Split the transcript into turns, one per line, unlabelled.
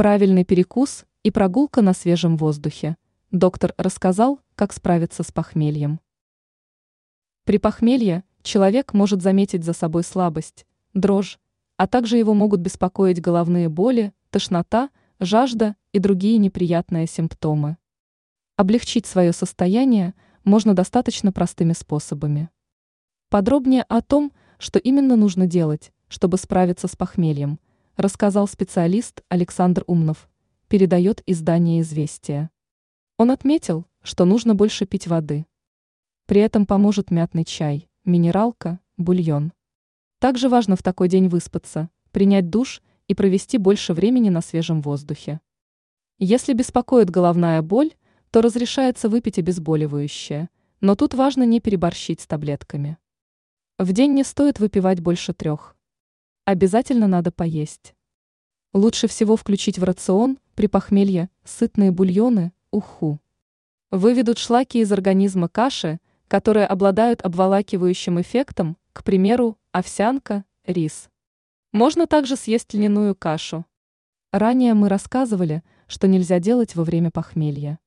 Правильный перекус и прогулка на свежем воздухе. Доктор рассказал, как справиться с похмельем. При похмелье человек может заметить за собой слабость, дрожь, а также его могут беспокоить головные боли, тошнота, жажда и другие неприятные симптомы. Облегчить свое состояние можно достаточно простыми способами. Подробнее о том, что именно нужно делать, чтобы справиться с похмельем, рассказал специалист Александр Умнов, передает издание «Известия». Он отметил, что нужно больше пить воды. При этом поможет мятный чай, минералка, бульон. Также важно в такой день выспаться, принять душ и провести больше времени на свежем воздухе. Если беспокоит головная боль, то разрешается выпить обезболивающее, но тут важно не переборщить с таблетками. В день не стоит выпивать больше трех. Обязательно надо поесть. Лучше всего включить в рацион при похмелье сытные бульоны, уху. Выведут шлаки из организма каши, которые обладают обволакивающим эффектом, к примеру, овсянка, рис. Можно также съесть льняную кашу. Ранее мы рассказывали, что нельзя делать во время похмелья.